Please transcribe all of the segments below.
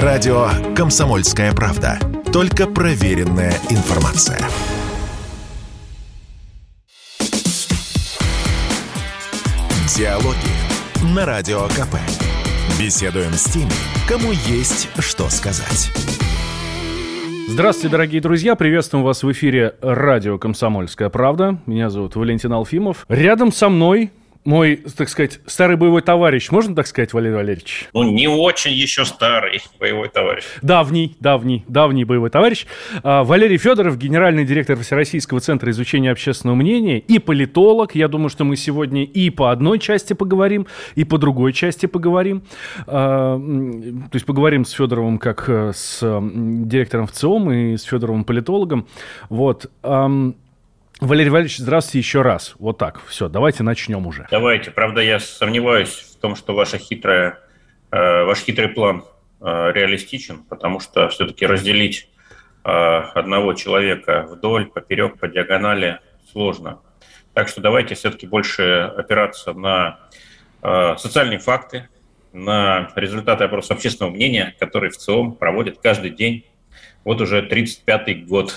Радио «Комсомольская правда». Только проверенная информация. Диалоги на Радио КП. Беседуем с теми, кому есть что сказать. Здравствуйте, дорогие друзья! Приветствуем вас в эфире радио «Комсомольская правда». Меня зовут Валентин Алфимов. Рядом со мной мой, так сказать, старый боевой товарищ, можно так сказать, Валерий Валерьевич? Ну, не очень еще старый боевой товарищ. Давний, давний, давний боевой товарищ. А, Валерий Федоров, генеральный директор Всероссийского центра изучения общественного мнения и политолог. Я думаю, что мы сегодня и по одной части поговорим, и по другой части поговорим. А, то есть поговорим с Федоровым как э, с директором ВЦИОМ и с Федоровым политологом. Вот. Валерий Валерьевич, здравствуйте еще раз. Вот так. Все, давайте начнем уже. Давайте. Правда, я сомневаюсь в том, что ваша хитрая, э, ваш хитрый план э, реалистичен, потому что все-таки разделить э, одного человека вдоль, поперек, по диагонали сложно. Так что давайте все-таки больше опираться на э, социальные факты, на результаты опроса общественного мнения, который в ЦИОМ проводит каждый день. Вот уже 35-й год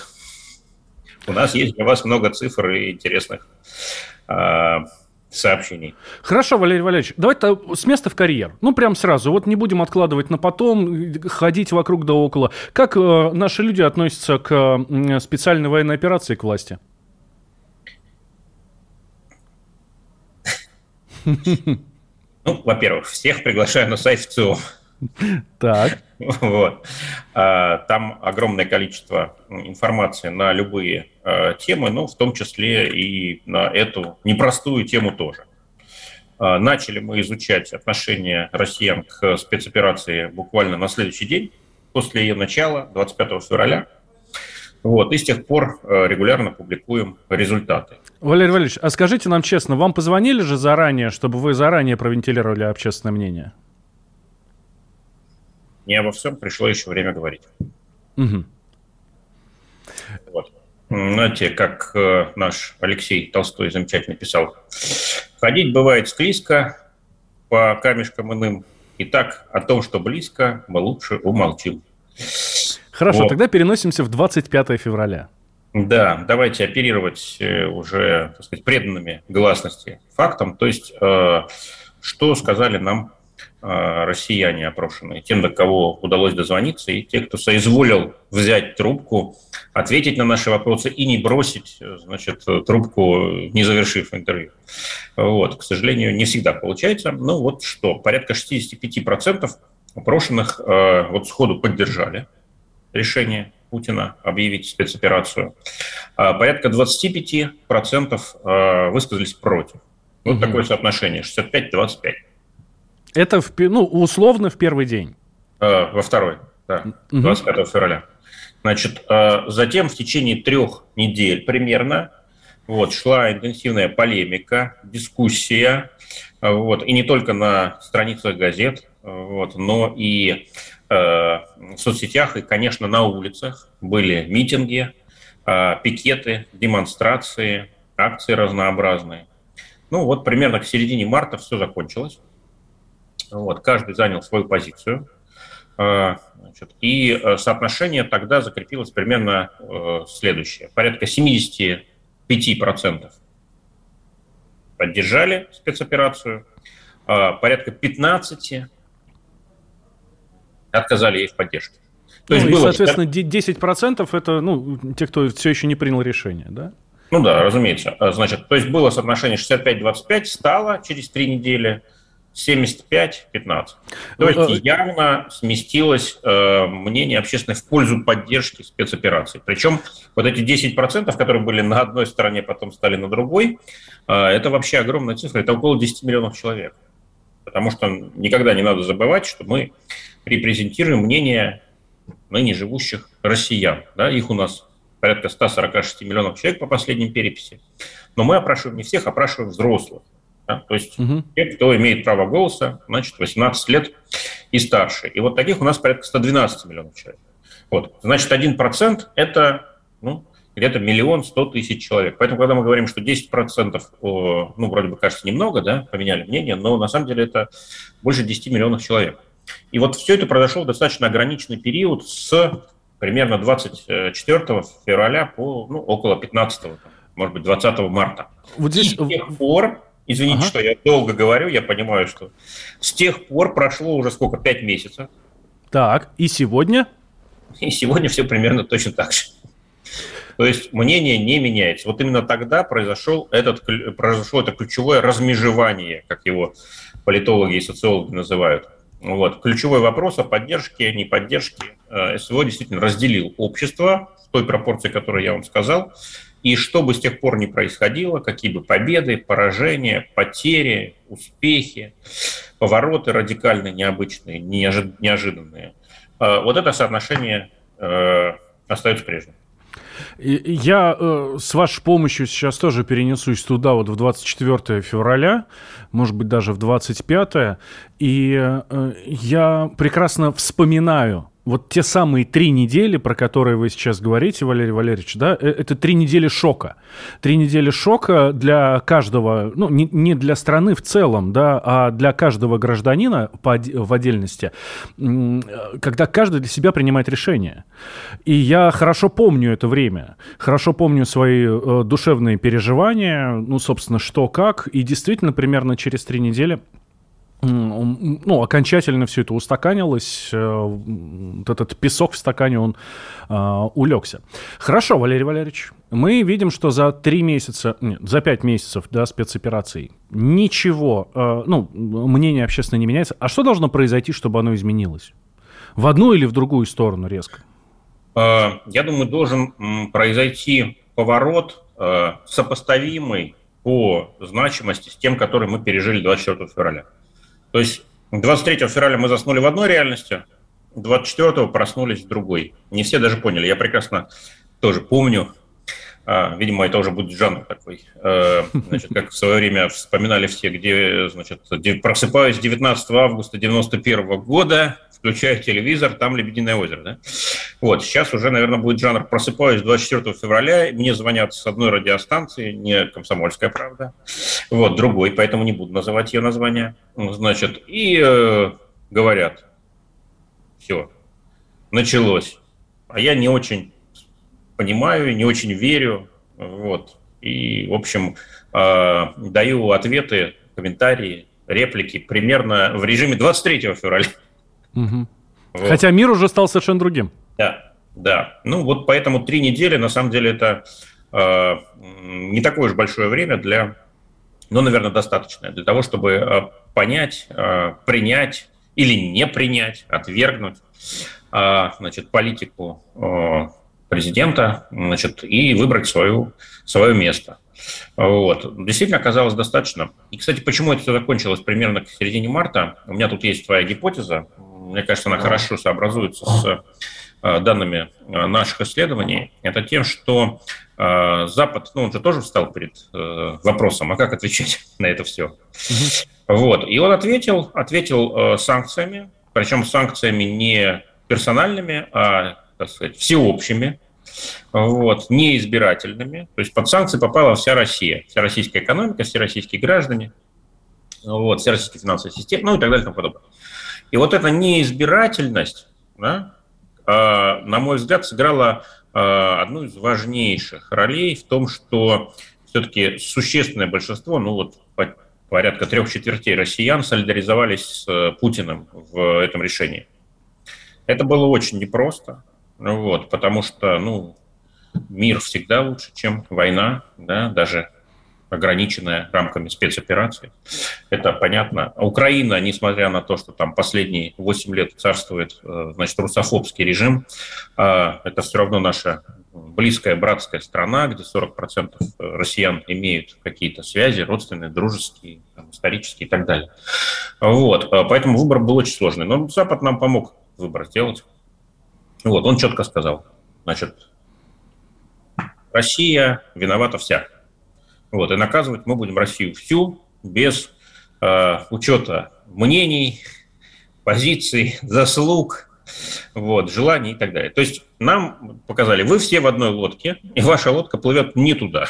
у нас есть для вас много цифр и интересных э, сообщений. Хорошо, Валерий Валерьевич, давайте с места в карьер. Ну, прям сразу. Вот не будем откладывать на потом, ходить вокруг да около. Как э, наши люди относятся к э, специальной военной операции к власти? Ну, во-первых, всех приглашаю на сайт ВЦИО. Так. Вот. А, там огромное количество информации на любые а, темы, ну, в том числе и на эту непростую тему тоже. А, начали мы изучать отношение россиян к спецоперации буквально на следующий день, после ее начала, 25 февраля. Вот, и с тех пор регулярно публикуем результаты. Валерий Валерьевич, а скажите нам честно, вам позвонили же заранее, чтобы вы заранее провентилировали общественное мнение? Не обо всем пришло еще время говорить. Угу. Вот. Знаете, как э, наш Алексей Толстой замечательно писал, ходить бывает склизко по камешкам иным, и так о том, что близко, мы лучше умолчим. Хорошо, вот. тогда переносимся в 25 февраля. Да, давайте оперировать э, уже, так сказать, преданными гласности фактом, то есть, э, что сказали нам россияне опрошенные, тем, до кого удалось дозвониться, и те, кто соизволил взять трубку, ответить на наши вопросы и не бросить значит, трубку, не завершив интервью. Вот, к сожалению, не всегда получается. Ну вот что, порядка 65% опрошенных э, вот сходу поддержали решение Путина объявить спецоперацию. А порядка 25% э, высказались против. Вот угу. такое соотношение, 65-25. Это, в, ну, условно в первый день. Э, во второй, да, 25 угу. февраля. Значит, э, затем в течение трех недель примерно вот, шла интенсивная полемика, дискуссия, э, вот, и не только на страницах газет, вот, но и э, в соцсетях, и, конечно, на улицах были митинги, э, пикеты, демонстрации, акции разнообразные. Ну вот примерно к середине марта все закончилось. Вот, каждый занял свою позицию. А, значит, и э, соотношение тогда закрепилось примерно э, следующее. Порядка 75% поддержали спецоперацию, порядка 15% отказали ей в поддержке. То ну, есть и, было... соответственно, 10% это ну, те, кто все еще не принял решение, да? Ну да, разумеется. Значит, то есть было соотношение 65-25, стало через три недели – 75-15. То есть э, явно сместилось э, мнение общественное в пользу поддержки спецопераций. Причем вот эти 10%, которые были на одной стороне, потом стали на другой, э, это вообще огромная цифра, это около 10 миллионов человек. Потому что никогда не надо забывать, что мы репрезентируем мнение ныне живущих россиян. Да? Их у нас порядка 146 миллионов человек по последним переписи. Но мы опрашиваем не всех, опрашиваем взрослых. Да? То есть угу. те, кто имеет право голоса, значит, 18 лет и старше. И вот таких у нас порядка 112 миллионов человек. Вот. Значит, 1% – это ну, где-то миллион сто тысяч человек. Поэтому, когда мы говорим, что 10%, ну, вроде бы кажется немного, да, поменяли мнение, но на самом деле это больше 10 миллионов человек. И вот все это произошло в достаточно ограниченный период с примерно 24 февраля по ну, около 15, может быть, 20 марта. Вот здесь... И с тех пор, извините, ага. что я долго говорю, я понимаю, что с тех пор прошло уже сколько, 5 месяцев. Так, и сегодня? И сегодня все примерно точно так же. То есть мнение не меняется. Вот именно тогда произошел этот, произошло это ключевое размежевание, как его политологи и социологи называют. Вот. Ключевой вопрос о поддержке, не поддержке э, СВО действительно разделил общество в той пропорции, которую я вам сказал. И что бы с тех пор ни происходило, какие бы победы, поражения, потери, успехи, повороты радикальные, необычные, неожиданные, э, вот это соотношение э, остается прежним. Я э, с вашей помощью сейчас тоже перенесусь туда, вот в 24 февраля, может быть, даже в 25, и э, я прекрасно вспоминаю вот те самые три недели, про которые вы сейчас говорите, Валерий Валерьевич, да, э, это три недели шока. Три недели шока для каждого, ну, не, для страны в целом, да, а для каждого гражданина в отдельности, когда каждый для себя принимает решение. И я хорошо помню это время, хорошо помню свои э, душевные переживания, ну, собственно, что как, и действительно примерно через три недели ну, окончательно все это устаканилось, э, этот песок в стакане, он э, улегся. Хорошо, Валерий Валерьевич, мы видим, что за три месяца, нет, за пять месяцев да, спецопераций ничего, э, ну, мнение общественно не меняется. А что должно произойти, чтобы оно изменилось? В одну или в другую сторону резко? Э, я думаю, должен произойти поворот, э, сопоставимый по значимости с тем, который мы пережили 24 февраля. То есть 23 февраля мы заснули в одной реальности, 24 проснулись в другой. Не все даже поняли. Я прекрасно тоже помню, а, видимо, это уже будет жанр такой. А, значит, как в свое время вспоминали все, где, значит, просыпаюсь 19 августа 91 года, включаю телевизор, там «Лебединое озеро». Да? Вот, сейчас уже, наверное, будет жанр «Просыпаюсь 24 февраля», мне звонят с одной радиостанции, не «Комсомольская правда», вот, другой, поэтому не буду называть ее название, значит, и э, говорят, все, началось. А я не очень понимаю, не очень верю, вот, и, в общем, э, даю ответы, комментарии, реплики примерно в режиме 23 февраля. Угу. Вот. Хотя мир уже стал совершенно другим. Да, да. Ну вот поэтому три недели, на самом деле, это э, не такое уж большое время для, ну, наверное, достаточное для того, чтобы э, понять, э, принять или не принять, отвергнуть, э, значит, политику э, президента, значит, и выбрать свою, свое место. Вот. Действительно оказалось достаточно. И, кстати, почему это все закончилось примерно к середине марта? У меня тут есть твоя гипотеза. Мне кажется, она хорошо сообразуется с э, данными э, наших исследований. Это тем, что э, Запад, ну, он же тоже встал перед вопросом, а как отвечать на это все? Угу. Вот. И он ответил, ответил санкциями, причем санкциями не персональными, а, так сказать, всеобщими, вот, неизбирательными. То есть под санкции попала вся Россия, вся российская экономика, все российские граждане, вот, вся российская финансовая система, ну и так далее и тому подобное. И вот эта неизбирательность, да, э, на мой взгляд, сыграла э, одну из важнейших ролей в том, что все-таки существенное большинство, ну вот порядка трех четвертей россиян солидаризовались с э, Путиным в этом решении. Это было очень непросто, вот, потому что, ну, мир всегда лучше, чем война, да, даже ограниченная рамками спецоперации. Это понятно. Украина, несмотря на то, что там последние 8 лет царствует, э, значит, русофобский режим, э, это все равно наша близкая братская страна, где 40% россиян имеют какие-то связи, родственные, дружеские, там, исторические и так далее. Вот. Э, поэтому выбор был очень сложный. Но Запад нам помог выбор сделать. Вот. Он четко сказал, значит, Россия виновата вся. Вот, и наказывать мы будем Россию всю без э, учета мнений, позиций, заслуг, вот, желаний и так далее. То есть нам показали, вы все в одной лодке, и ваша лодка плывет не туда.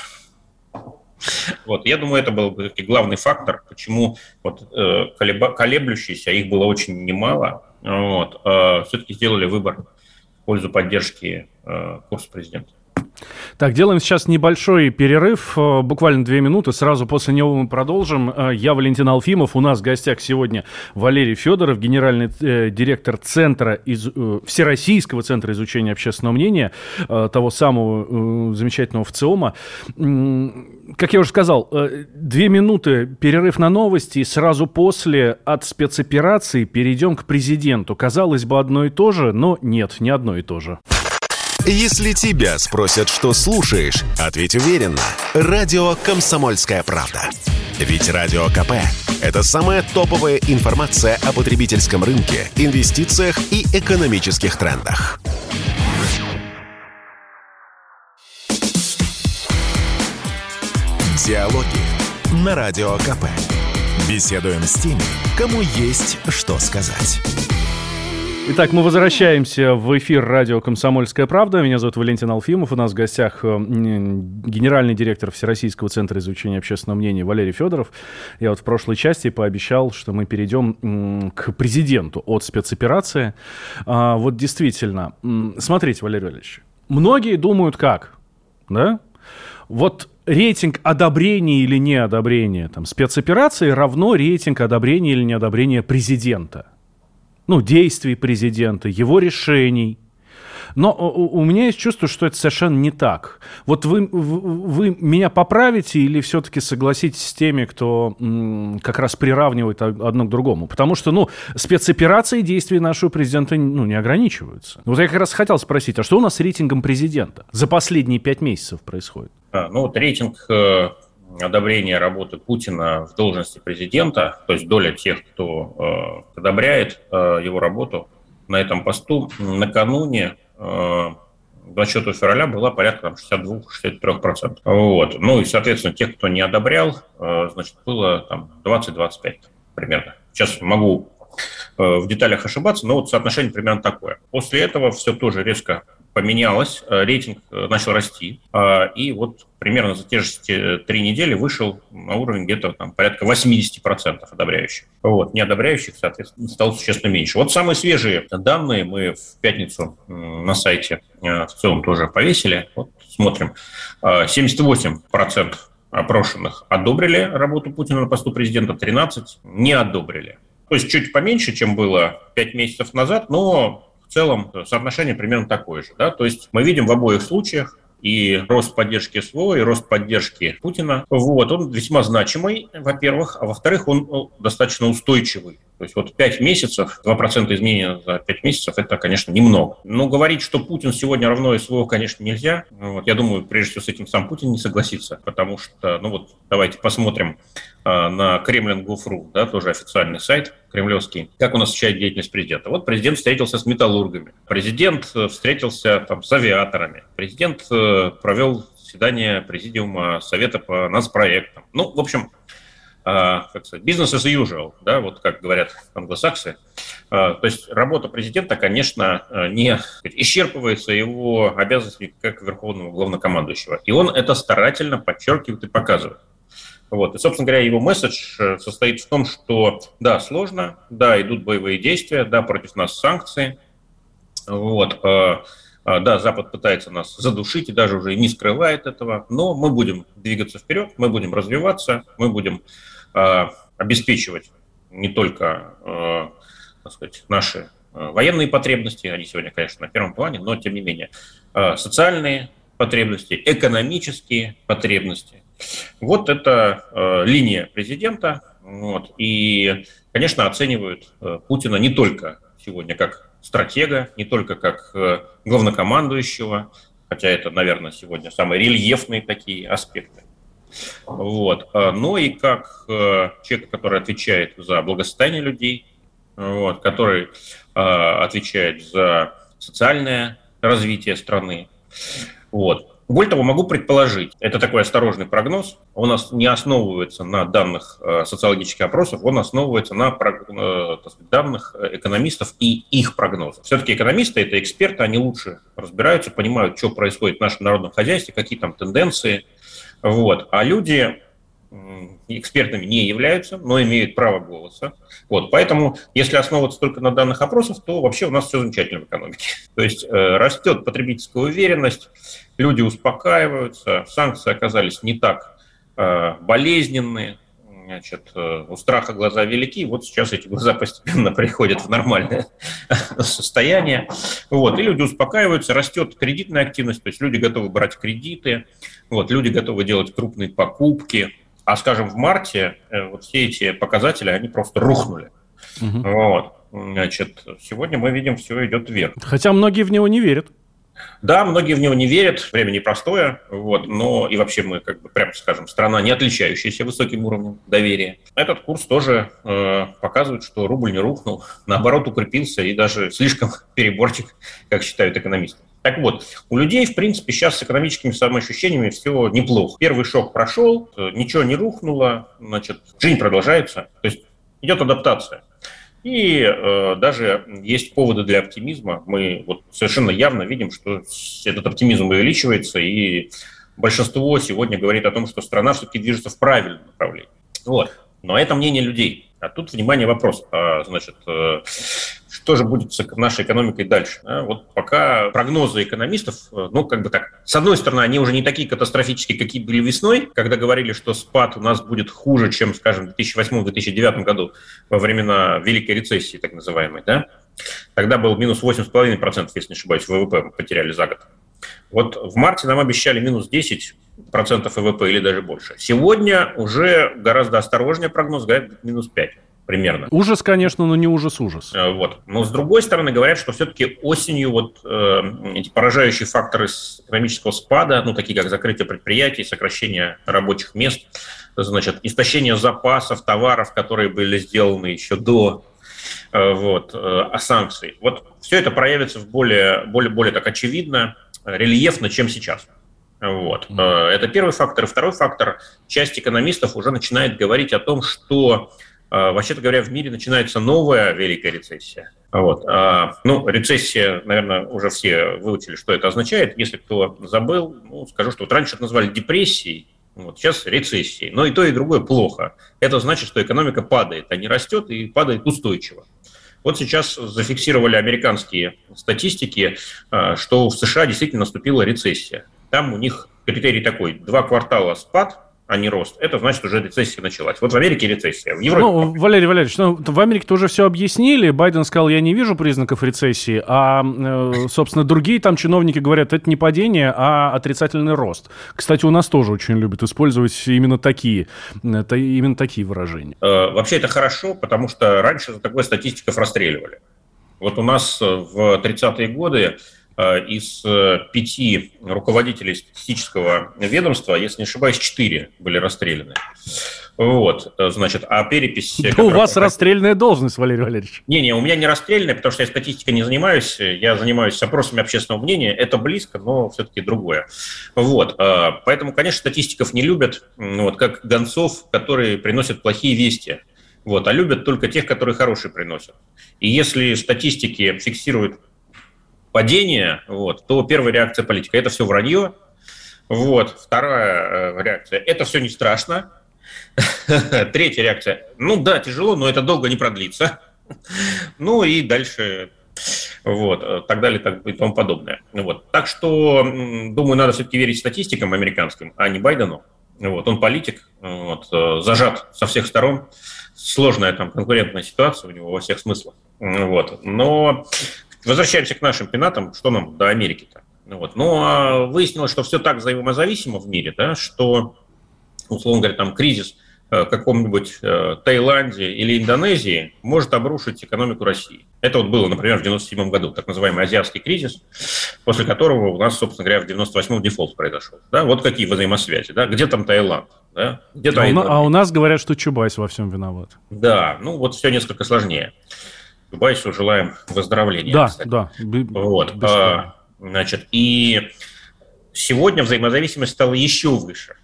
Вот, я думаю, это был главный фактор, почему вот, э, колеблющиеся, их было очень немало, вот, э, все-таки сделали выбор в пользу поддержки э, курса президента. Так, делаем сейчас небольшой перерыв, э, буквально две минуты. Сразу после него мы продолжим. Э, я Валентин Алфимов. У нас в гостях сегодня Валерий Федоров, генеральный э, директор Центра из, Всероссийского центра изучения общественного мнения, того самого замечательного ВЦИОМа. Как я уже сказал, две минуты перерыв на новости, и сразу после от спецоперации перейдем к президенту. Казалось бы, одно и то же, но нет, не одно и то же. Если тебя спросят, что слушаешь, ответь уверенно. Радио «Комсомольская правда». Ведь Радио КП – это самая топовая информация о потребительском рынке, инвестициях и экономических трендах. Диалоги на Радио КП. Беседуем с теми, кому есть что сказать. Итак, мы возвращаемся в эфир радио «Комсомольская правда». Меня зовут Валентин Алфимов. У нас в гостях э, генеральный директор Всероссийского центра изучения общественного мнения Валерий Федоров. Я вот в прошлой части пообещал, что мы перейдем к президенту от спецоперации. А, вот действительно, смотрите, Валерий Валерьевич, многие думают как, да? Вот рейтинг одобрения или неодобрения там, спецоперации равно рейтинг одобрения или неодобрения президента – ну, действий президента, его решений. Но у, меня есть чувство, что это совершенно не так. Вот вы, вы меня поправите или все-таки согласитесь с теми, кто м, как раз приравнивает одно к другому? Потому что, ну, спецоперации действий нашего президента ну, не ограничиваются. Вот я как раз хотел спросить, а что у нас с рейтингом президента за последние пять месяцев происходит? А, ну, вот рейтинг э, одобрения работы Путина в должности президента, то есть доля тех, кто э, одобряет э, его работу на этом посту, накануне э, 24 февраля была порядка 62-63%. Вот. Ну и, соответственно, тех, кто не одобрял, э, значит, было там 20-25 примерно. Сейчас могу э, в деталях ошибаться, но вот соотношение примерно такое. После этого все тоже резко поменялось, э, рейтинг э, начал расти, а, и вот примерно за те же три недели вышел на уровень где-то там порядка 80% одобряющих. Вот, неодобряющих, соответственно, стало существенно меньше. Вот самые свежие данные мы в пятницу на сайте э, в целом тоже повесили. Вот смотрим. 78% опрошенных одобрили работу Путина на посту президента, 13 не одобрили. То есть чуть поменьше, чем было 5 месяцев назад, но в целом соотношение примерно такое же. Да? То есть мы видим в обоих случаях и рост поддержки СВО, и рост поддержки Путина. Вот, он весьма значимый, во-первых, а во-вторых, он ну, достаточно устойчивый. То есть вот 5 месяцев, 2% изменения за 5 месяцев, это, конечно, немного. Но говорить, что Путин сегодня равно СВО, конечно, нельзя. Вот, я думаю, прежде всего, с этим сам Путин не согласится, потому что, ну вот, давайте посмотрим а, на Кремлин.гуфру, да, тоже официальный сайт кремлевский, как он освещает деятельность президента. Вот президент встретился с металлургами, президент э, встретился там с авиаторами, президент э, провел заседание президиума Совета по нацпроектам. Ну, в общем, как сказать, бизнес as usual, да, вот как говорят англосаксы. А, то есть работа президента, конечно, не исчерпывается его обязанностями как верховного главнокомандующего. И он это старательно подчеркивает и показывает. Вот. И, собственно говоря, его месседж э, состоит в том, что да, сложно, да, идут боевые действия, да, против нас санкции, вот, а, да, Запад пытается нас задушить и даже уже не скрывает этого, но мы будем двигаться вперед, мы будем развиваться, мы будем Э, обеспечивать не только э, так сказать, наши э, военные потребности, они сегодня, конечно, на первом плане, но тем не менее, социальные потребности, экономические потребности. Вот это линия президента. Вот, и, конечно, оценивают Путина не только сегодня как стратега, не только как главнокомандующего, хотя это, наверное, сегодня самые рельефные такие аспекты, вот. А, но и как э, человек, который отвечает за благосостояние людей, вот, который отвечает за социальное развитие страны. Вот. Более того, могу предположить, это такой осторожный прогноз, он не основывается на данных э, социологических опросов, он основывается на э, данных экономистов и их прогнозов. Все-таки экономисты – это эксперты, они лучше разбираются, понимают, что происходит в нашем народном хозяйстве, какие там тенденции, Вот. А люди экспертами не являются, но имеют право голоса. Вот, поэтому, если основываться только на данных опросов, то вообще у нас все замечательно в экономике. То есть э, растет потребительская уверенность, люди успокаиваются, санкции оказались не так э, болезненные, значит, э, у страха глаза велики, вот сейчас эти глаза постепенно приходят в нормальное состояние, вот, и люди успокаиваются, растет кредитная активность, то есть люди готовы брать кредиты, вот, люди готовы делать крупные покупки, а, скажем, в марте э, вот все эти показатели, они просто рухнули. Угу. Вот. Значит, сегодня мы видим, все идет вверх. Хотя многие в него не верят. Да, многие в него не верят, время непростое, вот, но и вообще мы, как бы, прямо скажем, страна, не отличающаяся высоким уровнем доверия. Этот курс тоже э, показывает, что рубль не рухнул, наоборот, укрепился и даже слишком переборчик, как считают экономисты. Так вот, у людей, в принципе, сейчас с экономическими самоощущениями все неплохо. Первый шок прошел, э, ничего не рухнуло, значит, жизнь продолжается, то есть идет адаптация. И э, даже есть поводы для оптимизма. Мы вот совершенно явно видим, что этот оптимизм увеличивается, и большинство сегодня говорит о том, что страна все-таки движется в правильном направлении. Вот. Но это мнение людей. А тут, внимание, вопрос. А, значит, э, что же будет с нашей экономикой дальше? А, вот пока прогнозы экономистов, э, ну, как бы так, с одной стороны, они уже не такие катастрофические, какие были весной, когда говорили, что спад у нас будет хуже, чем, скажем, в 2008-2009 году, во времена Великой рецессии, так называемой, да? Тогда был минус 8,5%, если не ошибаюсь, ВВП потеряли за год. Вот в марте нам обещали минус 10% ВВП или даже больше. Сегодня уже гораздо осторожнее прогноз, говорят, минус 5% примерно. Ужас, конечно, но не ужас-ужас. Э, вот. Но с другой стороны говорят, что все-таки осенью вот э, эти поражающие факторы экономического спада, ну такие как закрытие предприятий, сокращение рабочих мест, значит, истощение запасов товаров, которые были сделаны еще до э, вот, э, а санкций. Вот все это проявится в более, более, более так очевидно, рельефно, чем сейчас. Вот. Mm. Это первый фактор. И второй фактор. Часть экономистов уже начинает говорить о том, что вообще-то говоря, в мире начинается новая великая рецессия. Вот. А, ну, рецессия, наверное, уже все выучили, что это означает. Если кто забыл, ну, скажу, что вот раньше это назвали депрессией, вот, сейчас рецессией. Но и то, и другое плохо. Это значит, что экономика падает, а не растет и падает устойчиво. Вот сейчас зафиксировали американские статистики, а, что в США действительно наступила рецессия. Там у них критерий такой, два квартала спад, а не рост, это значит уже рецессия началась. Вот в Америке рецессия, в Европе... Ну, Валерий Валерьевич, ну, в Америке-то уже все объяснили. Байден сказал, я не вижу признаков рецессии, а, э, собственно, другие там чиновники говорят, это не падение, а отрицательный рост. Кстати, у нас тоже очень любят использовать именно такие, это, именно такие выражения. Э, вообще это хорошо, потому что раньше за такое статистиков расстреливали. Вот у нас в 30-е годы Э, из э, пяти руководителей статистического ведомства, если не ошибаюсь, четыре были расстреляны. Вот, э, значит, а перепись... Да у вас расстрельная должность, Валерий Валерьевич. Не-не, у меня не расстрельная, потому что я статистикой не занимаюсь, я занимаюсь опросами общественного мнения, это близко, но все-таки другое. Вот, поэтому, конечно, статистиков не любят, вот, как гонцов, которые приносят плохие вести. Вот, а любят только тех, которые хорошие приносят. И если статистики фиксируют падение, вот, то первая реакция политика – это все вранье. Вот. Вторая э, реакция – это все не страшно. Третья реакция – ну да, тяжело, но это долго не продлится. Ну и дальше вот, э, так далее так, и тому подобное. Вот. Так что, думаю, надо все-таки верить статистикам американским, а не Байдену. Вот, он политик, вот, э, зажат со всех сторон, сложная там конкурентная ситуация у него во всех смыслах. Вот. Но Возвращаемся к нашим пенатам, что нам до Америки-то? Вот. Ну, а выяснилось, что все так взаимозависимо в мире, да, что, условно говоря, там кризис э, в каком-нибудь э, Таиланде или Индонезии может обрушить экономику России. Это вот было, например, в 97 году, так называемый азиатский кризис, после которого у нас, собственно говоря, в 98-м дефолт произошел. Да? Вот какие взаимосвязи. Да? Где там Таиланд? Да? Где а, у, а у нас говорят, что Чубайс во всем виноват. Да, ну вот все несколько сложнее. Дубайсу желаем выздоровления. Да, кстати. да. Вот. А, значит, и сегодня взаимозависимость стала еще выше.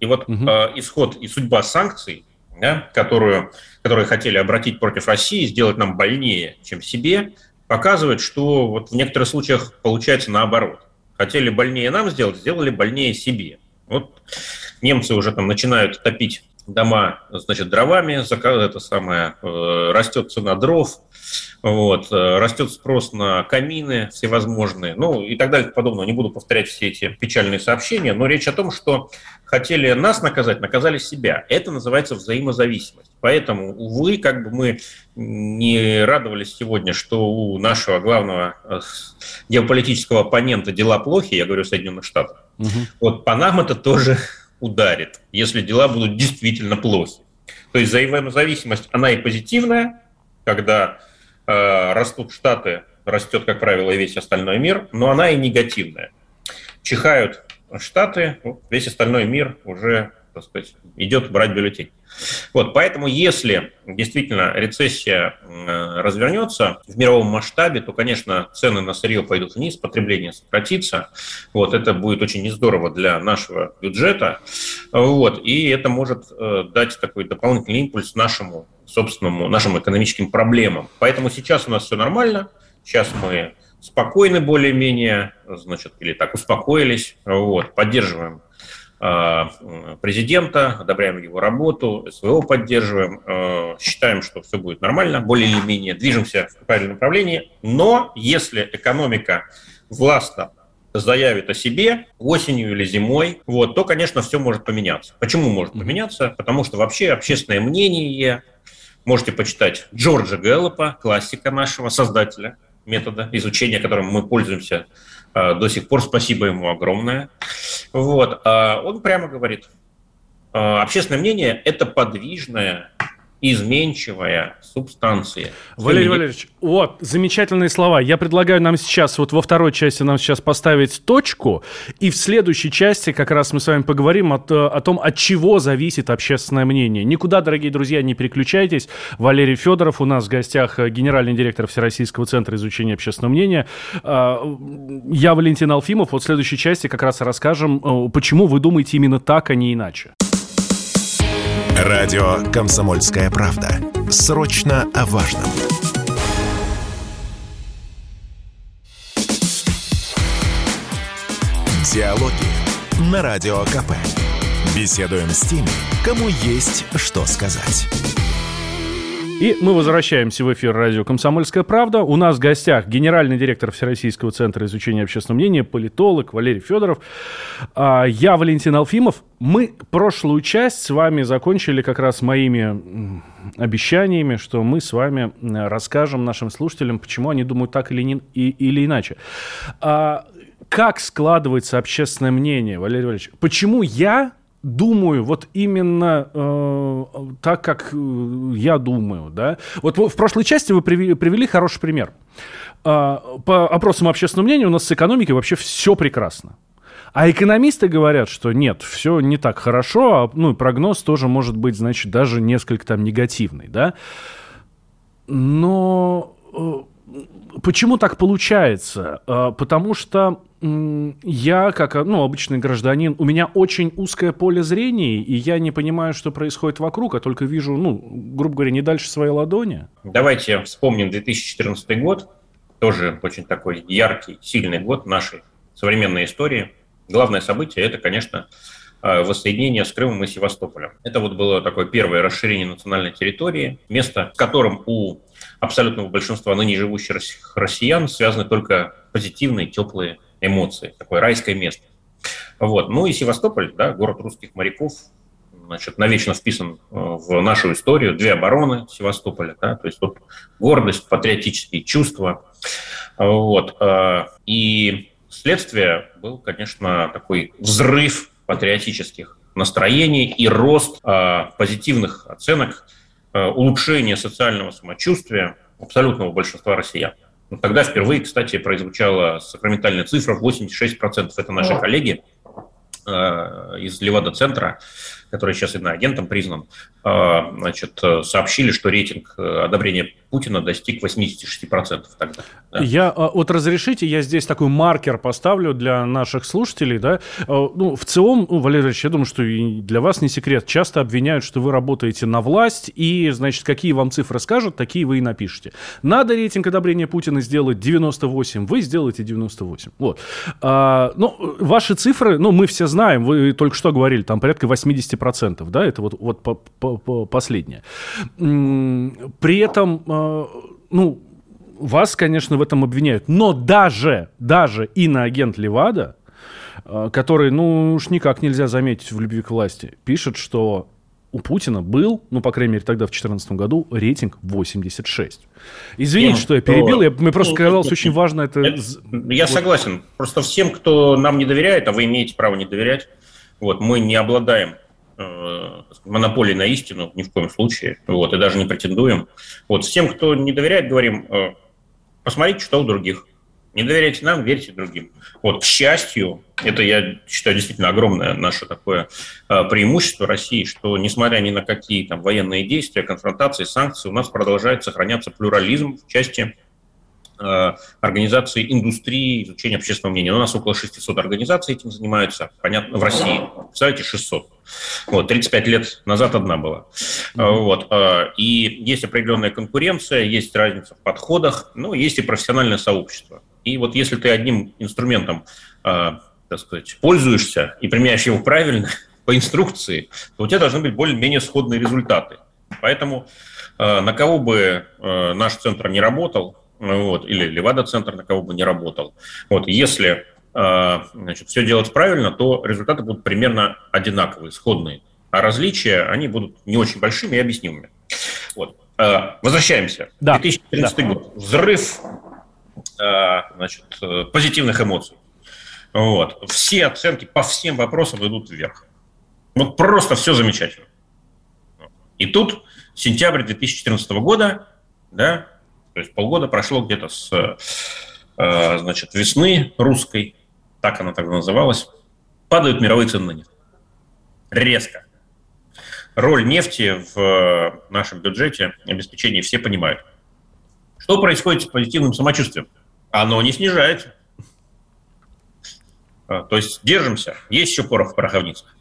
И вот угу. а, исход и судьба санкций, да, которую, которые хотели обратить против России, сделать нам больнее, чем себе, показывает, что вот в некоторых случаях получается наоборот. Хотели больнее нам сделать, сделали больнее себе. Вот немцы уже там начинают топить дома, значит, дровами, это самое, э, растет цена дров, вот, э, растет спрос на камины всевозможные, ну и так далее и подобное. Не буду повторять все эти печальные сообщения, но речь о том, что хотели нас наказать, наказали себя. Это называется взаимозависимость. Поэтому, увы, как бы мы не радовались сегодня, что у нашего главного э, геополитического оппонента дела плохи, я говорю Соединенных Штатов, угу. вот по нам это тоже ударит, если дела будут действительно плохи. То есть взаимозависимость, она и позитивная, когда растут Штаты, растет, как правило, и весь остальной мир, но она и негативная. Чихают Штаты, весь остальной мир уже, так сказать, идет брать бюллетень. Вот, поэтому если действительно рецессия развернется в мировом масштабе, то, конечно, цены на сырье пойдут вниз, потребление сократится. Вот, это будет очень нездорово для нашего бюджета. Вот, и это может э, дать такой дополнительный импульс нашему собственному, нашим экономическим проблемам. Поэтому сейчас у нас все нормально. Сейчас мы спокойны более-менее, значит, или так успокоились, вот, поддерживаем Э, президента, одобряем его работу, СВО поддерживаем, э, считаем, что все будет нормально, более или менее движемся в правильном направлении. Но если экономика властно заявит о себе осенью или зимой, вот, то, конечно, все может поменяться. Почему может поменяться? Потому что вообще общественное мнение, можете почитать Джорджа Гэллопа, классика нашего создателя метода изучения, которым мы пользуемся э, до сих пор. Спасибо ему огромное. Вот. А он прямо говорит, э, общественное мнение – это подвижное изменчивая субстанция. Валерий Валерьевич, вот, замечательные слова. Я предлагаю нам сейчас, вот во второй части нам сейчас поставить точку, и в следующей части как раз мы с вами поговорим от, о том, от чего зависит общественное мнение. Никуда, дорогие друзья, не переключайтесь. Валерий Федоров у нас в гостях, э, генеральный директор Всероссийского центра изучения общественного мнения. А, я Валентин Алфимов. Вот в следующей части как раз расскажем, э, почему вы думаете именно так, а не иначе. Радио «Комсомольская правда». Срочно о важном. Диалоги на Радио КП. Беседуем с теми, кому есть что сказать. И мы возвращаемся в эфир радио «Комсомольская правда». У нас в гостях генеральный директор Всероссийского центра изучения общественного мнения, политолог Валерий Федоров. А, я Валентин Алфимов. Мы прошлую часть с вами закончили как раз моими обещаниями, что мы с вами расскажем нашим слушателям, почему они думают так или, не, и, или иначе. А, как складывается общественное мнение, Валерий Валерьевич? Почему я думаю вот именно э, так, как э, я думаю, да. Вот в прошлой части вы привели, привели хороший пример. Э, по опросам общественного мнения у нас с экономикой вообще все прекрасно. А экономисты говорят, что нет, все не так хорошо, а, ну, прогноз тоже может быть, значит, даже несколько там негативный, да. Но э, почему так получается? Э, потому что я, как ну, обычный гражданин, у меня очень узкое поле зрения, и я не понимаю, что происходит вокруг, а только вижу, ну, грубо говоря, не дальше своей ладони. Давайте вспомним 2014 год, тоже очень такой яркий, сильный год нашей современной истории. Главное событие – это, конечно, э, воссоединение с Крымом и Севастополем. Это вот было такое первое расширение национальной территории, место, с которым у абсолютного большинства ныне живущих россиян связаны только позитивные, теплые эмоции, такое райское место. Вот. Ну и Севастополь, да, город русских моряков, значит, навечно вписан э, в нашу историю, две обороны Севастополя, да, то есть вот гордость, патриотические чувства. Вот. Э, и следствие был, конечно, такой взрыв патриотических настроений и рост э, позитивных оценок, улучшение социального самочувствия абсолютного большинства россиян. Ну, тогда впервые, кстати, прозвучала сакраментальная цифра 86%. Это наши коллеги э, из Левада-центра, который сейчас иноагентом признан, э, значит, сообщили, что рейтинг э, одобрения Путина достиг 86% тогда. Да. Я а, вот разрешите, я здесь такой маркер поставлю для наших слушателей, да. А, ну, в целом, ну, Валерий Ильич, я думаю, что и для вас не секрет. Часто обвиняют, что вы работаете на власть, и, значит, какие вам цифры скажут, такие вы и напишите. Надо рейтинг одобрения Путина сделать 98, вы сделаете 98. Вот. А, ну, ваши цифры, ну, мы все знаем, вы только что говорили, там порядка 80%, да, это вот, вот по, по, по последнее. При этом, а, ну, вас, конечно, в этом обвиняют. Но даже, даже иноагент Левада, э, который, ну, уж никак нельзя заметить в любви к власти, пишет, что у Путина был, ну, по крайней мере, тогда в 2014 году, рейтинг 86. Извините, что я перебил, я, мне просто казалось очень важно это... Я согласен. Просто всем, кто нам не доверяет, а вы имеете право не доверять, вот, мы не обладаем Э, монополии на истину ни в коем случае, вот, и даже не претендуем. Вот, всем, кто не доверяет, говорим, э, посмотрите, что у других. Не доверяйте нам, верьте другим. Вот, к счастью, это, я считаю, действительно огромное наше такое э, преимущество России, что, несмотря ни на какие там военные действия, конфронтации, санкции, у нас продолжает сохраняться плюрализм в части Э, организации индустрии изучения общественного мнения. У нас около 600 организаций этим занимаются, понятно, в России. Представляете, 600. Вот, 35 лет назад одна была. Mm-hmm. Вот, э, и есть определенная конкуренция, есть разница в подходах, но есть и профессиональное сообщество. И вот если ты одним инструментом, так сказать, пользуешься и применяешь его правильно, по инструкции, то у тебя должны быть более-менее сходные результаты. Поэтому на кого бы наш центр не работал, вот, или Левада-центр, на кого бы не работал. Вот, если э, значит, все делать правильно, то результаты будут примерно одинаковые, сходные. А различия, они будут не очень большими и объяснимыми. Вот. Э, возвращаемся. Да. 2014 да. год. Взрыв э, значит, позитивных эмоций. Вот. Все оценки по всем вопросам идут вверх. Вот просто все замечательно. И тут сентябрь 2014 года, да, то есть полгода прошло где-то с э, значит, весны русской, так она тогда называлась, падают мировые цены на нефть. Резко. Роль нефти в нашем бюджете обеспечения все понимают. Что происходит с позитивным самочувствием? Оно не снижается. А, то есть держимся. Есть еще порох в пороховницах.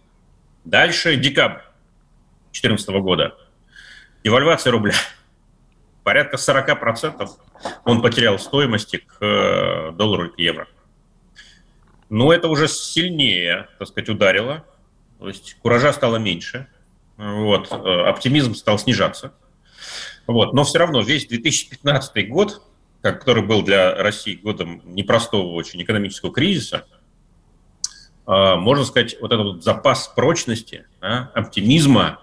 Дальше декабрь 2014 года. Девальвация рубля порядка 40% он потерял стоимости к э, доллару и к евро. Но это уже сильнее, так сказать, ударило. То есть куража стало меньше. Вот, э, оптимизм стал снижаться. Вот, но все равно весь 2015 год, который был для России годом непростого очень экономического кризиса, э, можно сказать, вот этот вот запас прочности, оптимизма,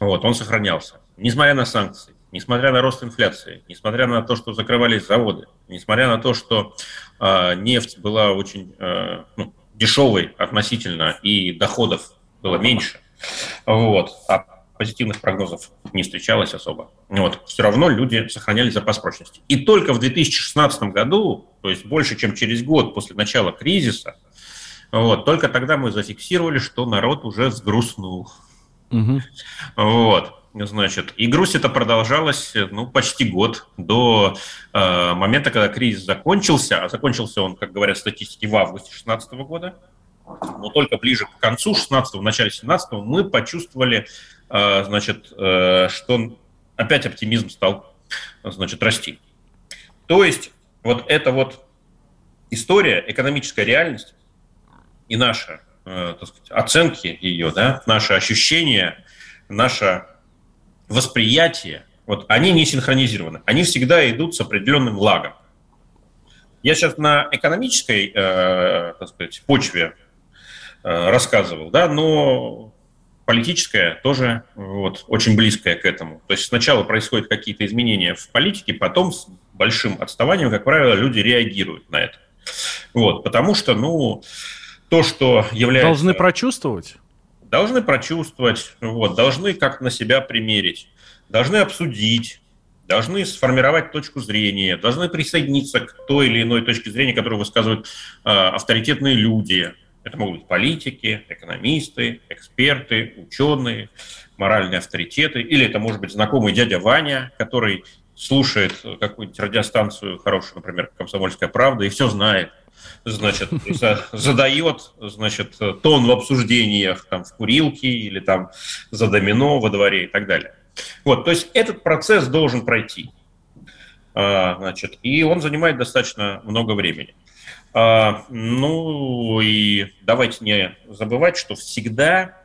вот, он сохранялся. Несмотря на санкции, несмотря на рост инфляции, несмотря на то, что закрывались заводы, несмотря на то, что э, нефть была очень э, ну, дешевой относительно и доходов было меньше, вот, а позитивных прогнозов не встречалось особо. Вот, все равно люди сохраняли запас прочности. И только в 2016 году, то есть больше, чем через год после начала кризиса, вот, только тогда мы зафиксировали, что народ уже сгрустнул. Угу. Вот. Значит, и грусть это продолжалась ну, почти год до э, момента, когда кризис закончился, а закончился он, как говорят статистики, в августе 2016 года. Но только ближе к концу 16 в начале 17 мы почувствовали, э, значит, э, что опять оптимизм стал, значит, расти. То есть вот эта вот история, экономическая реальность и наши, э, так сказать, оценки ее, да, наши ощущения, наша восприятие, вот они не синхронизированы. Они всегда идут с определенным лагом. Я сейчас на экономической, э, так сказать, почве э, рассказывал, да, но политическая тоже вот, очень близкая к этому. То есть сначала происходят какие-то изменения в политике, потом с большим отставанием, как правило, люди реагируют на это. Вот, потому что, ну, то, что является... Должны прочувствовать? Должны прочувствовать, вот, должны как-то на себя примерить, должны обсудить, должны сформировать точку зрения, должны присоединиться к той или иной точке зрения, которую высказывают э, авторитетные люди. Это могут быть политики, экономисты, эксперты, ученые, моральные авторитеты, или это может быть знакомый дядя Ваня, который слушает какую-нибудь радиостанцию хорошую, например, «Комсомольская правда», и все знает, значит, задает, значит, тон в обсуждениях там, в курилке или там за домино во дворе и так далее. Вот, то есть этот процесс должен пройти. А, значит, и он занимает достаточно много времени. А, ну и давайте не забывать, что всегда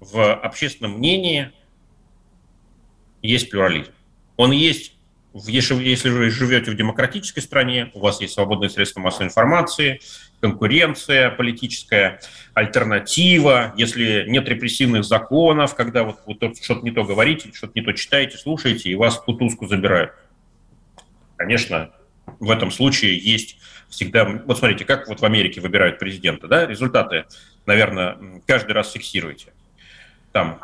в общественном мнении есть плюрализм. Он есть, если, если вы живете в демократической стране, у вас есть свободные средства массовой информации, конкуренция политическая, альтернатива, если нет репрессивных законов, когда вот вы что-то не то говорите, что-то не то читаете, слушаете, и вас в кутузку забирают. Конечно, в этом случае есть всегда... Вот смотрите, как вот в Америке выбирают президента, да? Результаты, наверное, каждый раз фиксируете. Там,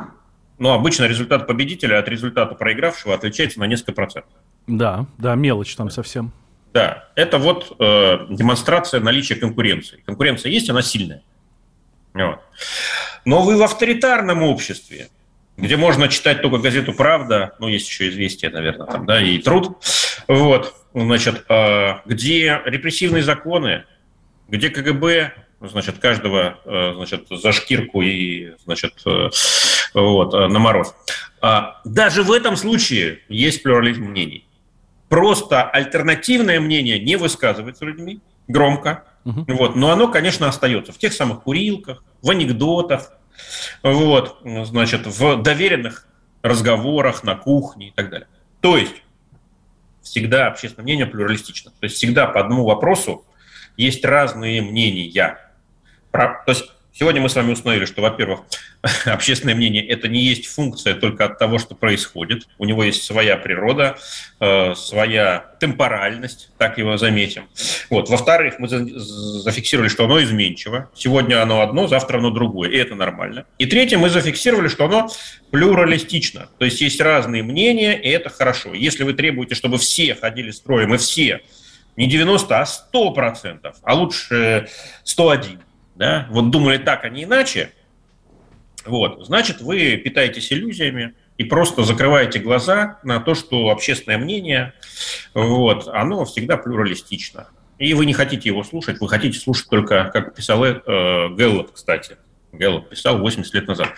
ну, обычно результат победителя от результата проигравшего отличается на несколько процентов. Да, да, мелочь там совсем. Да, это вот э, демонстрация наличия конкуренции. Конкуренция есть, она сильная. Вот. Но вы в авторитарном обществе, где можно читать только газету «Правда», ну, есть еще «Известия», наверное, там, да, и «Труд», вот, значит, э, где репрессивные законы, где КГБ, значит, каждого, э, значит, за шкирку и, значит, э, вот, на мороз. А даже в этом случае есть плюрализм мнений. Просто альтернативное мнение не высказывается людьми громко, угу. вот, но оно, конечно, остается в тех самых курилках, в анекдотах, вот, значит, в доверенных разговорах на кухне и так далее. То есть всегда общественное мнение плюралистично. То есть всегда по одному вопросу есть разные мнения. То есть Сегодня мы с вами установили, что, во-первых, общественное мнение – это не есть функция только от того, что происходит. У него есть своя природа, э, своя темпоральность, так его заметим. Вот. Во-вторых, мы зафиксировали, что оно изменчиво. Сегодня оно одно, завтра оно другое, и это нормально. И третье, мы зафиксировали, что оно плюралистично. То есть есть разные мнения, и это хорошо. Если вы требуете, чтобы все ходили строем, и все, не 90, а 100 процентов, а лучше 101, да, вот думали так, а не иначе, вот, значит, вы питаетесь иллюзиями и просто закрываете глаза на то, что общественное мнение, вот, оно всегда плюралистично. И вы не хотите его слушать, вы хотите слушать только, как писал э, Гэллоп, кстати, Гэллоп писал 80 лет назад.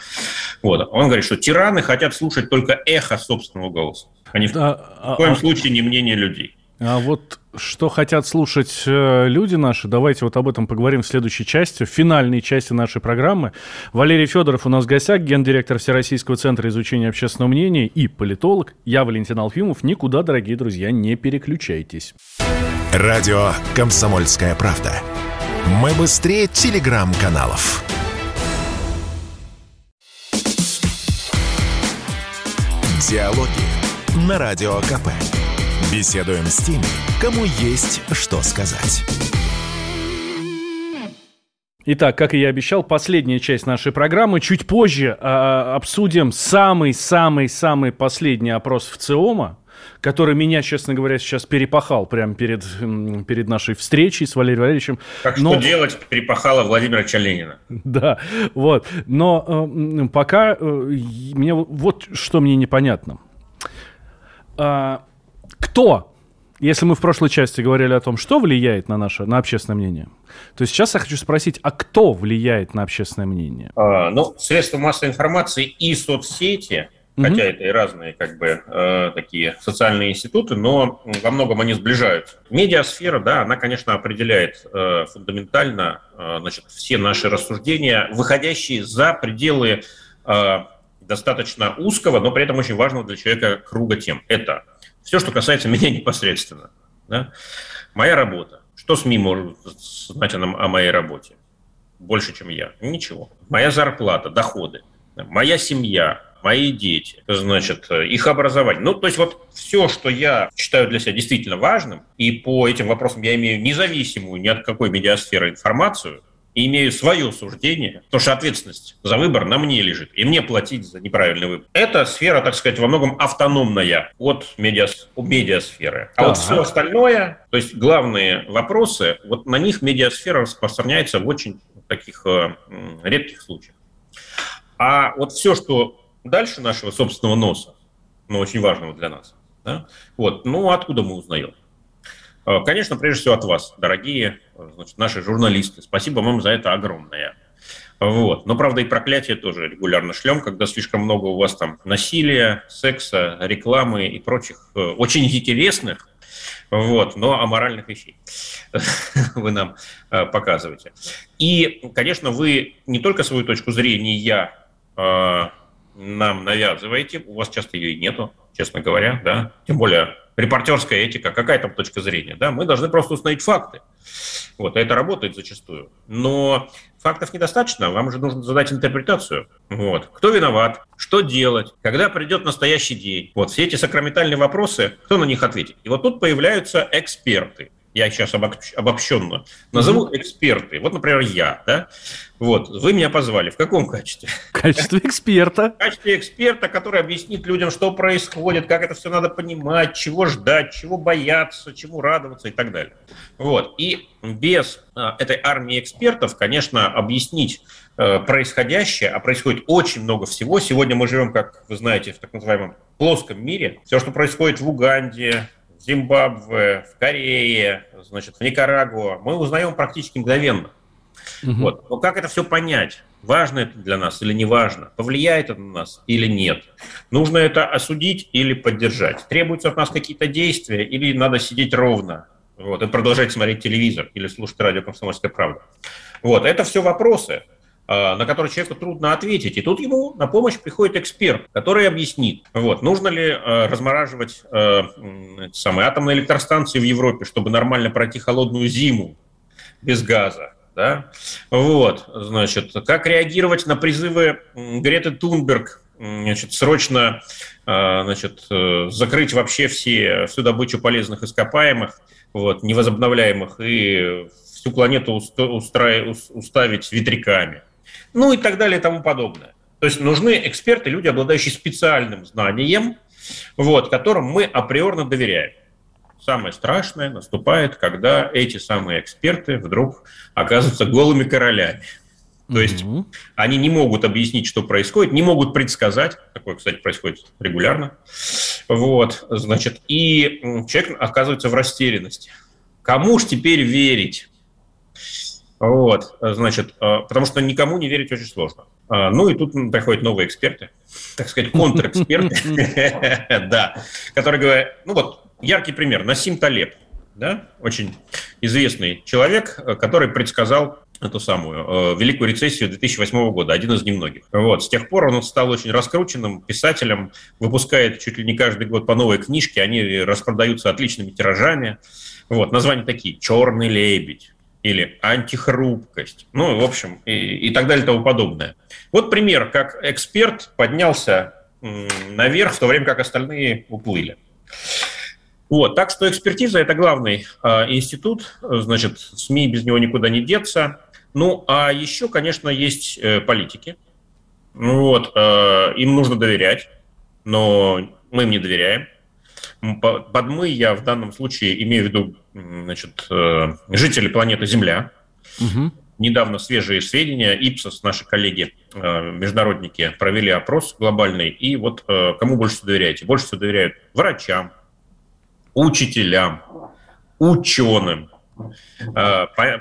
Вот. Он говорит, что тираны хотят слушать только эхо собственного голоса. Они да, в коем а, случае не мнение людей. А вот что хотят слушать э, люди наши, давайте вот об этом поговорим в следующей части, в финальной части нашей программы. Валерий Федоров у нас в гостях, гендиректор Всероссийского центра изучения общественного мнения и политолог. Я Валентин Алфимов. Никуда, дорогие друзья, не переключайтесь. Радио «Комсомольская правда». Мы быстрее телеграм-каналов. Диалоги на Радио КП. Беседуем с теми, кому есть что сказать. Итак, как и я обещал, последняя часть нашей программы. Чуть позже э, обсудим самый-самый-самый последний опрос в ЦИОМа, который меня, честно говоря, сейчас перепахал прямо перед, перед нашей встречей с Валерием Валерьевичем. Как Но... что делать, перепахала Владимира Чаленина. Да, вот. Но э, пока э, мне вот что мне непонятно. А, кто, если мы в прошлой части говорили о том, что влияет на наше, на общественное мнение, то сейчас я хочу спросить, а кто влияет на общественное мнение? А, ну, средства массовой информации и соцсети, mm хотя это и разные как бы э, такие социальные институты, но во многом они сближаются. Медиасфера, да, она, конечно, определяет э, фундаментально э, значит, все наши рассуждения, выходящие за пределы э, достаточно узкого, но при этом очень важного для человека круга тем. Это все, что касается меня непосредственно. Да? Моя работа. Что СМИ может знать о, о моей работе? Больше, чем я. Ничего. Моя зарплата, доходы. Моя семья, мои дети, значит, их образование. Ну, то есть вот все, что я считаю для себя действительно важным, и по этим вопросам я имею независимую ни от какой медиасферы информацию, и имею свое суждение, потому что ответственность за выбор на мне лежит, и мне платить за неправильный выбор. Эта сфера, так сказать, во многом автономная от медиас, медиасферы. А вот все остальное, то есть главные вопросы, вот на них медиасфера распространяется в очень таких э, редких случаях. А вот все, что дальше нашего собственного носа, но очень важного для нас, Да? Вот. Ну, откуда мы узнаем? Э, конечно, прежде всего от вас, дорогие значит, наши журналисты. Спасибо вам за это огромное. Вот. Но, правда, и проклятие тоже регулярно шлем, когда слишком много у вас там насилия, секса, рекламы и прочих э, очень интересных, вот, но аморальных вещей вы нам э, показываете. И, конечно, вы не только свою точку зрения э, нам навязываете, у вас часто ее и нету, честно говоря, да, тем более репортерская этика, какая там точка зрения, да, мы должны просто установить факты. Вот, это работает зачастую. Но фактов недостаточно, вам же нужно задать интерпретацию. Вот. Кто виноват, что делать, когда придет настоящий день. Вот все эти сакраментальные вопросы, кто на них ответит. И вот тут появляются эксперты я сейчас обобщенно назову mm-hmm. эксперты. Вот, например, я, да? Вот, вы меня позвали. В каком качестве? В качестве эксперта. В качестве эксперта, который объяснит людям, что происходит, как это все надо понимать, чего ждать, чего бояться, чему радоваться и так далее. Вот. И без а, этой армии экспертов, конечно, объяснить э, происходящее, а происходит очень много всего. Сегодня мы живем, как вы знаете, в так называемом плоском мире. Все, что происходит в Уганде, в Зимбабве, в Корее, значит, в Никарагуа, мы узнаем практически мгновенно. Угу. Вот. Но как это все понять? Важно это для нас или не важно? Повлияет это на нас или нет? Нужно это осудить или поддержать? Требуются от нас какие-то действия или надо сидеть ровно вот, и продолжать смотреть телевизор или слушать радио «Комсомольская правда»? Вот, это все вопросы. А, на который человеку трудно ответить. И тут ему на помощь приходит эксперт, который объяснит, вот, нужно ли э, размораживать э, самые атомные электростанции в Европе, чтобы нормально пройти холодную зиму без газа. Да? Вот, значит, как реагировать на призывы Греты Тунберг значит, срочно э, значит, закрыть вообще все, всю добычу полезных ископаемых, вот, невозобновляемых, и всю планету устра... уставить ветряками ну и так далее и тому подобное. То есть нужны эксперты, люди, обладающие специальным знанием, вот, которым мы априорно доверяем. Самое страшное наступает, когда эти самые эксперты вдруг оказываются голыми королями. То есть mm они не могут объяснить, что происходит, не могут предсказать. Такое, кстати, происходит регулярно. Вот, значит, и человек оказывается в растерянности. Кому ж теперь верить? Вот, значит, э, потому что никому не верить очень сложно. А, ну и тут приходят новые эксперты, так сказать, контрэксперты, да, которые говорят, ну вот, яркий пример, Насим Талеб, да, очень известный человек, который предсказал эту самую э, великую рецессию 2008 года, один из немногих. Вот, с тех пор он стал очень раскрученным писателем, выпускает чуть ли не каждый год по новой книжке, они распродаются отличными тиражами. Вот, названия такие «Черный лебедь», или антихрупкость, ну, в общем, и, и так далее и тому подобное. Вот пример, как эксперт поднялся наверх, в то время как остальные уплыли. Вот, так что экспертиза – это главный э, институт, значит, СМИ без него никуда не деться. Ну, а еще, конечно, есть э, политики. Вот, э, им нужно доверять, но мы им не доверяем. Под «мы» я в данном случае имею в виду значит, э, жители планеты Земля. Угу. Недавно свежие сведения, ИПСОС, наши коллеги, э, международники, провели опрос глобальный. И вот э, кому больше всего доверяете? Больше всего доверяют врачам, учителям, ученым,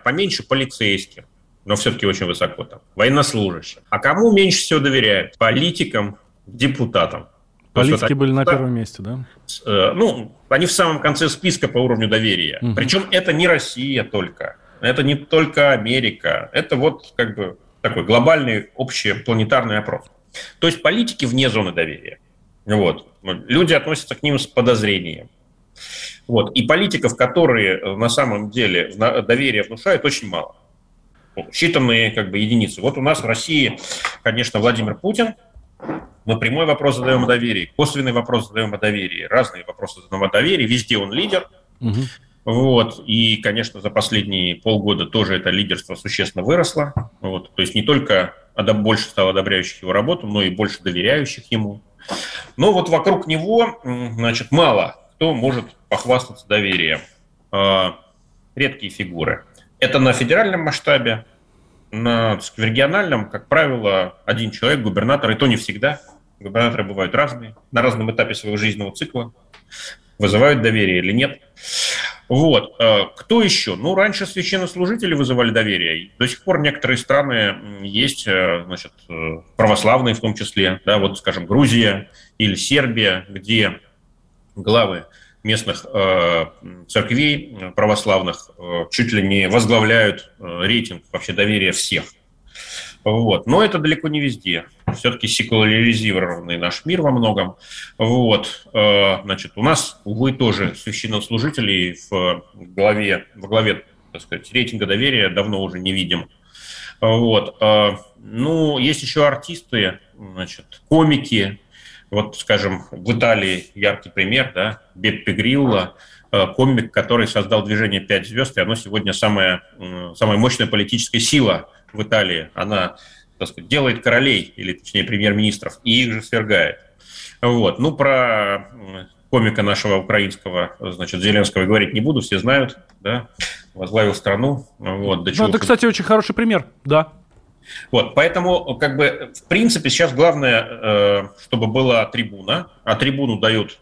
поменьше полицейским, но все-таки очень высоко там, военнослужащим. А кому меньше всего доверяют? Политикам, депутатам. Политики были на первом месте, да? Э, ну, они в самом конце списка по уровню доверия. Угу. Причем это не Россия только, это не только Америка, это вот как бы такой глобальный общий планетарный опрос. То есть политики вне зоны доверия. Вот. Люди относятся к ним с подозрением. Вот. И политиков, которые э, на самом деле доверие внушают, очень мало. Считанные как бы единицы. Вот у нас в России, конечно, Владимир Путин – мы прямой вопрос задаем о доверии, косвенный вопрос задаем о доверии, разные вопросы задаем о доверии. Везде он лидер. Угу. Вот. И, конечно, за последние полгода тоже это лидерство существенно выросло. Вот. То есть не только больше стало одобряющих его работу, но и больше доверяющих ему. Но вот вокруг него, значит, мало кто может похвастаться доверием. А, редкие фигуры. Это на федеральном масштабе, на в региональном, как правило, один человек, губернатор, и то не всегда. губернаторы бывают разные, на разном этапе своего жизненного цикла, вызывают доверие или нет. Вот. Э, кто еще? Ну, раньше священнослужители вызывали доверие. До сих пор некоторые страны есть, э, значит, э, православные в том числе, да, вот, скажем, Грузия или Сербия, где главы местных э, церквей православных э, чуть ли не возглавляют э, рейтинг вообще доверия всех. Вот. Но это далеко не везде. Все-таки секуляризированный наш мир во многом. Вот. Значит, у нас, увы, тоже священнослужителей в главе, в главе так сказать, рейтинга доверия давно уже не видим. Вот. Ну, есть еще артисты, значит, комики, вот, скажем, в Италии яркий пример, да, Беппи Грилла, э, комик, который создал движение «Пять звезд», и оно сегодня самая, самая мощная политическая сила в Италии. Она, так сказать, делает королей, или точнее премьер-министров, и их же свергает. Вот. Ну, про комика нашего украинского, значит, Зеленского говорить не буду, все знают, да, возглавил страну. Вот, до ну, это, кстати, очень хороший пример, да. Вот, поэтому, как бы, в принципе, сейчас главное, э, чтобы была трибуна, а трибуну дают,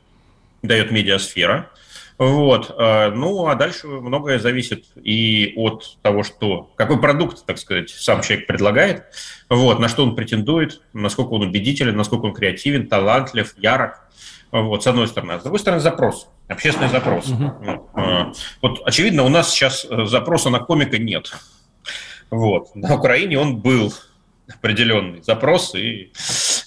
дает медиасфера. Вот. Э, ну, а дальше многое зависит и от того, что, какой продукт, так сказать, сам человек предлагает, вот, на что он претендует, насколько он убедителен, насколько он креативен, талантлив, ярок. Вот, с одной стороны. А с другой стороны, запрос, общественный запрос. Uh-huh. Вот, очевидно, у нас сейчас запроса на комика нет. Вот. На Украине он был определенный запрос, и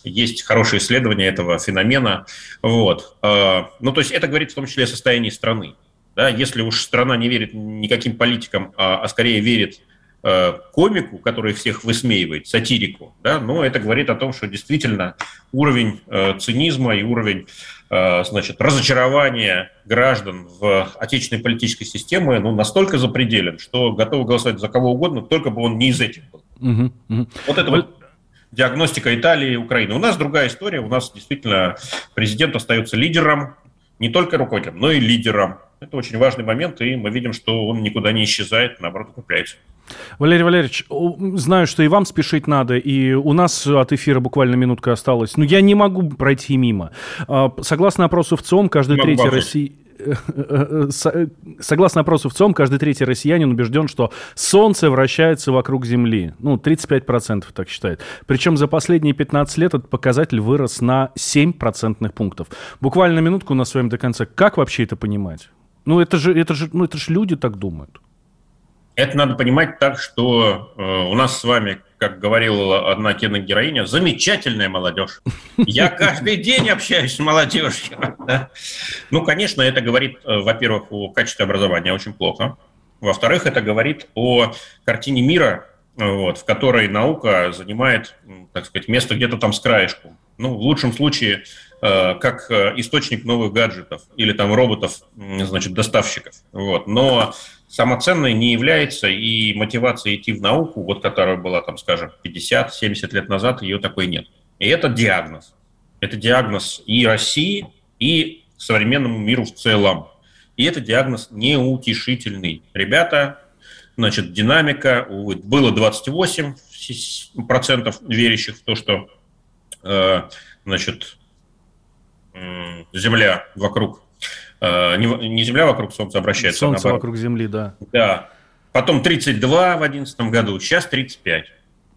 есть хорошие исследования этого феномена. Вот. А, ну, то есть это говорит в том числе о состоянии страны. Да? Если уж страна не верит никаким политикам, а, а скорее верит Э, комику, который всех высмеивает, сатирику, да, но это говорит о том, что действительно уровень э, цинизма и уровень э, значит, разочарования граждан в отечественной политической системе ну, настолько запределен, что готовы голосовать за кого угодно, только бы он не из этих был. Угу, угу. Вот это вот диагностика Италии и Украины. У нас другая история. У нас действительно президент остается лидером, не только руководителем, но и лидером. Это очень важный момент, и мы видим, что он никуда не исчезает, наоборот, укрепляется. Валерий Валерьевич, знаю, что и вам спешить надо, и у нас от эфира буквально минутка осталась. Но я не могу пройти мимо. А, согласно опросу в ЦОМ, каждый Могу третий России... Согласно опросу в ЦОМ, каждый третий россиянин убежден, что Солнце вращается вокруг Земли. Ну, 35% так считает. Причем за последние 15 лет этот показатель вырос на 7 процентных пунктов. Буквально минутку у нас с вами до конца. Как вообще это понимать? Ну, это же, это же, ну, это же люди так думают. Это надо понимать так, что э, у нас с вами, как говорила одна киногероиня, замечательная молодежь. Я каждый день общаюсь с молодежью. Ну, конечно, это говорит, э, во-первых, о качестве образования очень плохо. Во-вторых, это говорит о картине мира, вот, в которой наука занимает, так сказать, место где-то там с краешку. Ну, в лучшем случае, э, как э, источник новых гаджетов или там роботов, значит, доставщиков. Вот. Но самоценной не является, и мотивация идти в науку, вот которая была, там, скажем, 50-70 лет назад, ее такой нет. И это диагноз. Это диагноз и России, и современному миру в целом. И это диагноз неутешительный. Ребята, значит, динамика, было 28% верящих в то, что э, значит, Земля вокруг Э, не, не Земля вокруг Солнца обращается. Солнце наоборот. вокруг Земли, да. Да. Потом 32 в 2011 году, сейчас 35.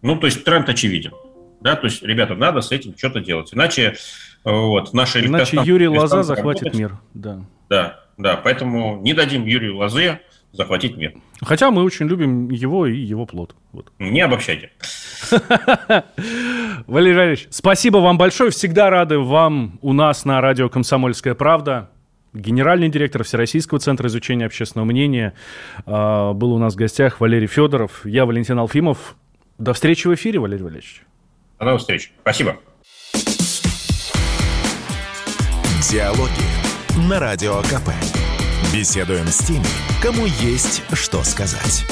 Ну, то есть тренд очевиден. Да, то есть, ребята, надо с этим что-то делать. Иначе вот, наши Иначе Юрий Лоза захватит работать. мир. Да. да, да. Поэтому не дадим Юрию Лозе захватить мир. Хотя мы очень любим его и его плод. Вот. Не обобщайте. Валерий Валерьевич, спасибо вам большое. Всегда рады вам у нас на радио «Комсомольская правда» генеральный директор Всероссийского центра изучения общественного мнения. А, был у нас в гостях Валерий Федоров, я Валентин Алфимов. До встречи в эфире, Валерий Валерьевич. До новых встреч. Спасибо. Диалоги на Радио КП. Беседуем с теми, кому есть что сказать.